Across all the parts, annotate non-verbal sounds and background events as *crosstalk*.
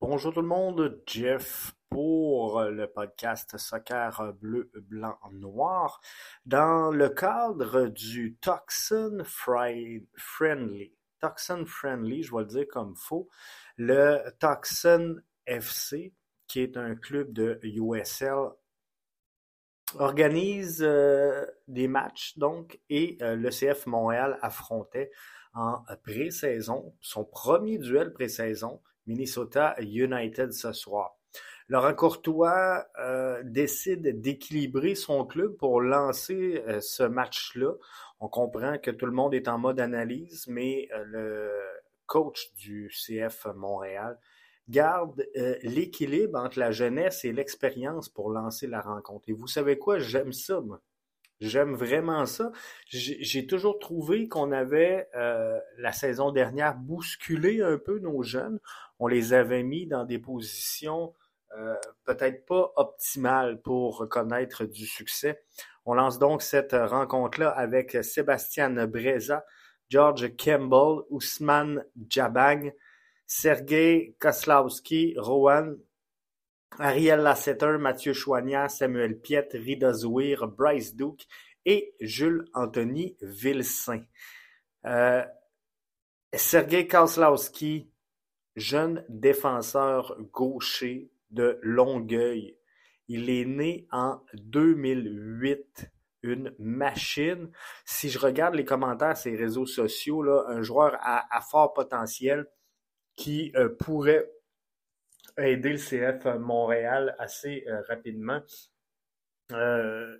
Bonjour tout le monde, Jeff pour le podcast Soccer Bleu, Blanc, Noir dans le cadre du Toxin Friendly. Toxin Friendly, je vais le dire comme faux. Le Toxin FC, qui est un club de USL, organise euh, des matchs donc et euh, le CF Montréal affrontait en pré-saison son premier duel pré-saison Minnesota United ce soir. Laurent Courtois euh, décide d'équilibrer son club pour lancer euh, ce match-là. On comprend que tout le monde est en mode analyse, mais euh, le coach du CF Montréal garde l'équilibre entre la jeunesse et l'expérience pour lancer la rencontre. Et vous savez quoi, j'aime ça. J'aime vraiment ça. J'ai toujours trouvé qu'on avait, euh, la saison dernière, bousculé un peu nos jeunes. On les avait mis dans des positions euh, peut-être pas optimales pour connaître du succès. On lance donc cette rencontre-là avec Sébastien Breza, George Campbell, Ousmane Jabang, Sergei Koslowski, Rowan Ariel Lasseter, Mathieu Choignard, Samuel Piette, Rida Zouir, Bryce Duke et Jules-Anthony Vilsain. Euh, Sergei Kozlowski, jeune défenseur gaucher de Longueuil. Il est né en 2008 une machine. Si je regarde les commentaires sur les réseaux sociaux, là, un joueur à, fort potentiel qui euh, pourrait aider le CF Montréal assez euh, rapidement. Euh,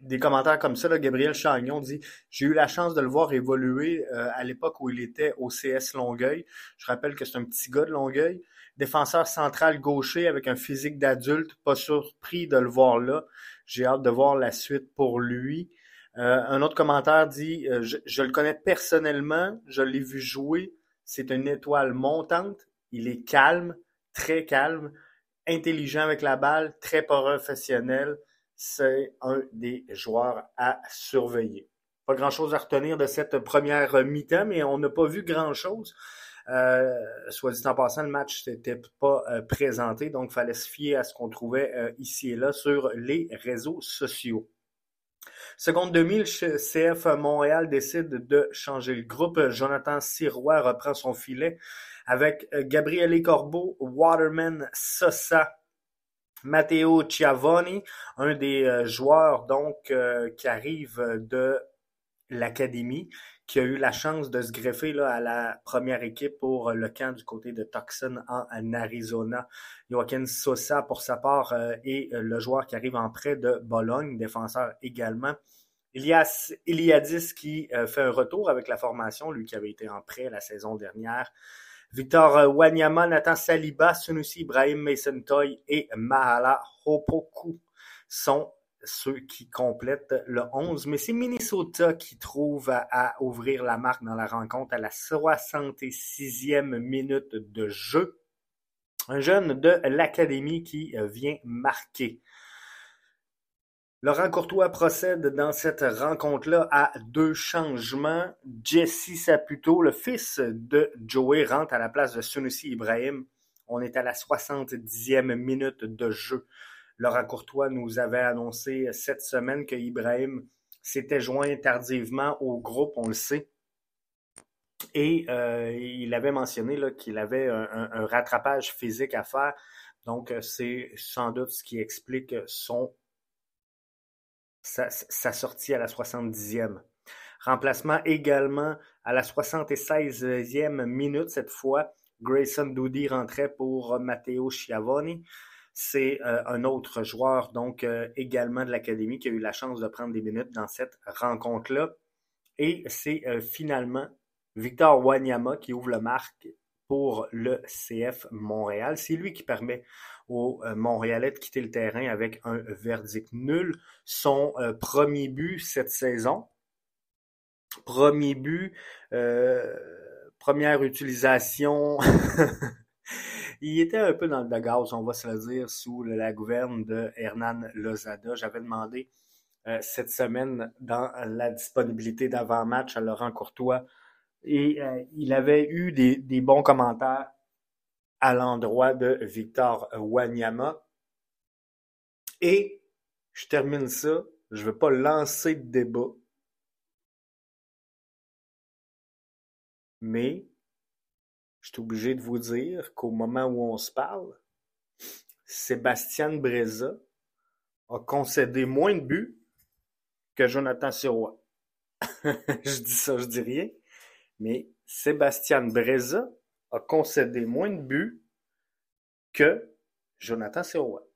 des commentaires comme ça, là, Gabriel Chagnon dit J'ai eu la chance de le voir évoluer euh, à l'époque où il était au CS Longueuil. Je rappelle que c'est un petit gars de Longueuil. Défenseur central gaucher avec un physique d'adulte, pas surpris de le voir là. J'ai hâte de voir la suite pour lui. un autre commentaire dit je, je, le connais personnellement, je l'ai vu jouer. C'est une étoile montante. Il est calme, très calme, intelligent avec la balle, très professionnel. C'est un des joueurs à surveiller. Pas grand-chose à retenir de cette première mi-temps, mais on n'a pas vu grand-chose. Euh, soit dit en passant, le match n'était pas euh, présenté, donc il fallait se fier à ce qu'on trouvait euh, ici et là sur les réseaux sociaux. Seconde demi, CF Montréal décide de changer le groupe. Jonathan Sirois reprend son filet avec euh, Gabriele Corbeau, Waterman Sosa, Matteo Chiavoni, un des euh, joueurs donc euh, qui arrive de l'académie, qui a eu la chance de se greffer là, à la première équipe pour le camp du côté de Tucson en, Arizona. Joaquin Sosa, pour sa part, est le joueur qui arrive en prêt de Bologne, défenseur également. Ilias Iliadis qui fait un retour avec la formation, lui qui avait été en prêt la saison dernière. Victor euh, Wanyama, Nathan Saliba, Sunusi Ibrahim Mason Toy et Mahala Hopoku sont ceux qui complètent le 11, mais c'est Minnesota qui trouve à, ouvrir la marque dans la rencontre à la 66e minute de jeu. Un jeune de l'académie qui euh, vient marquer. Laurent Courtois procède dans cette rencontre-là à deux changements. Jesse Saputo, le fils de Joey, rentre à la place de Sunusi Ibrahim. On est à la 70e minute de jeu. Laurent Courtois nous avait annoncé cette semaine que Ibrahim s'était joint tardivement au groupe, on le sait. Et euh, il avait mentionné qu'il avait un, rattrapage physique à faire. Donc, c'est sans doute ce qui explique son sa, sortie à la 70e. Remplacement également à la 76e minute cette fois. Grayson Doody rentrait pour Matteo Schiavoni. C'est euh, un autre joueur, donc euh, également de l'Académie, qui a eu la chance de prendre des minutes dans cette rencontre-là. Et c'est euh, finalement Victor Wanyama qui ouvre le marque pour le CF Montréal. C'est lui qui permet aux Montréalais de quitter le terrain avec un verdict nul. Son premier but cette saison, premier but, première utilisation. *laughs* Il était un peu dans le gaz, on va se le dire, sous la gouverne de Hernan Lozada. J'avais demandé cette semaine dans la disponibilité d'avant-match à Laurent Courtois et euh, il avait eu des, bons commentaires à l'endroit de Victor Wanyama. Et je termine ça. Je ne veux pas lancer de débat. Mais je suis obligé de vous dire qu'au moment où on se parle, Sébastien Breza a concédé moins de buts que Jonathan Sirois. *laughs* je dis ça, je dis rien. Mais Sébastien Breza a concédé moins de buts que Jonathan Sirois.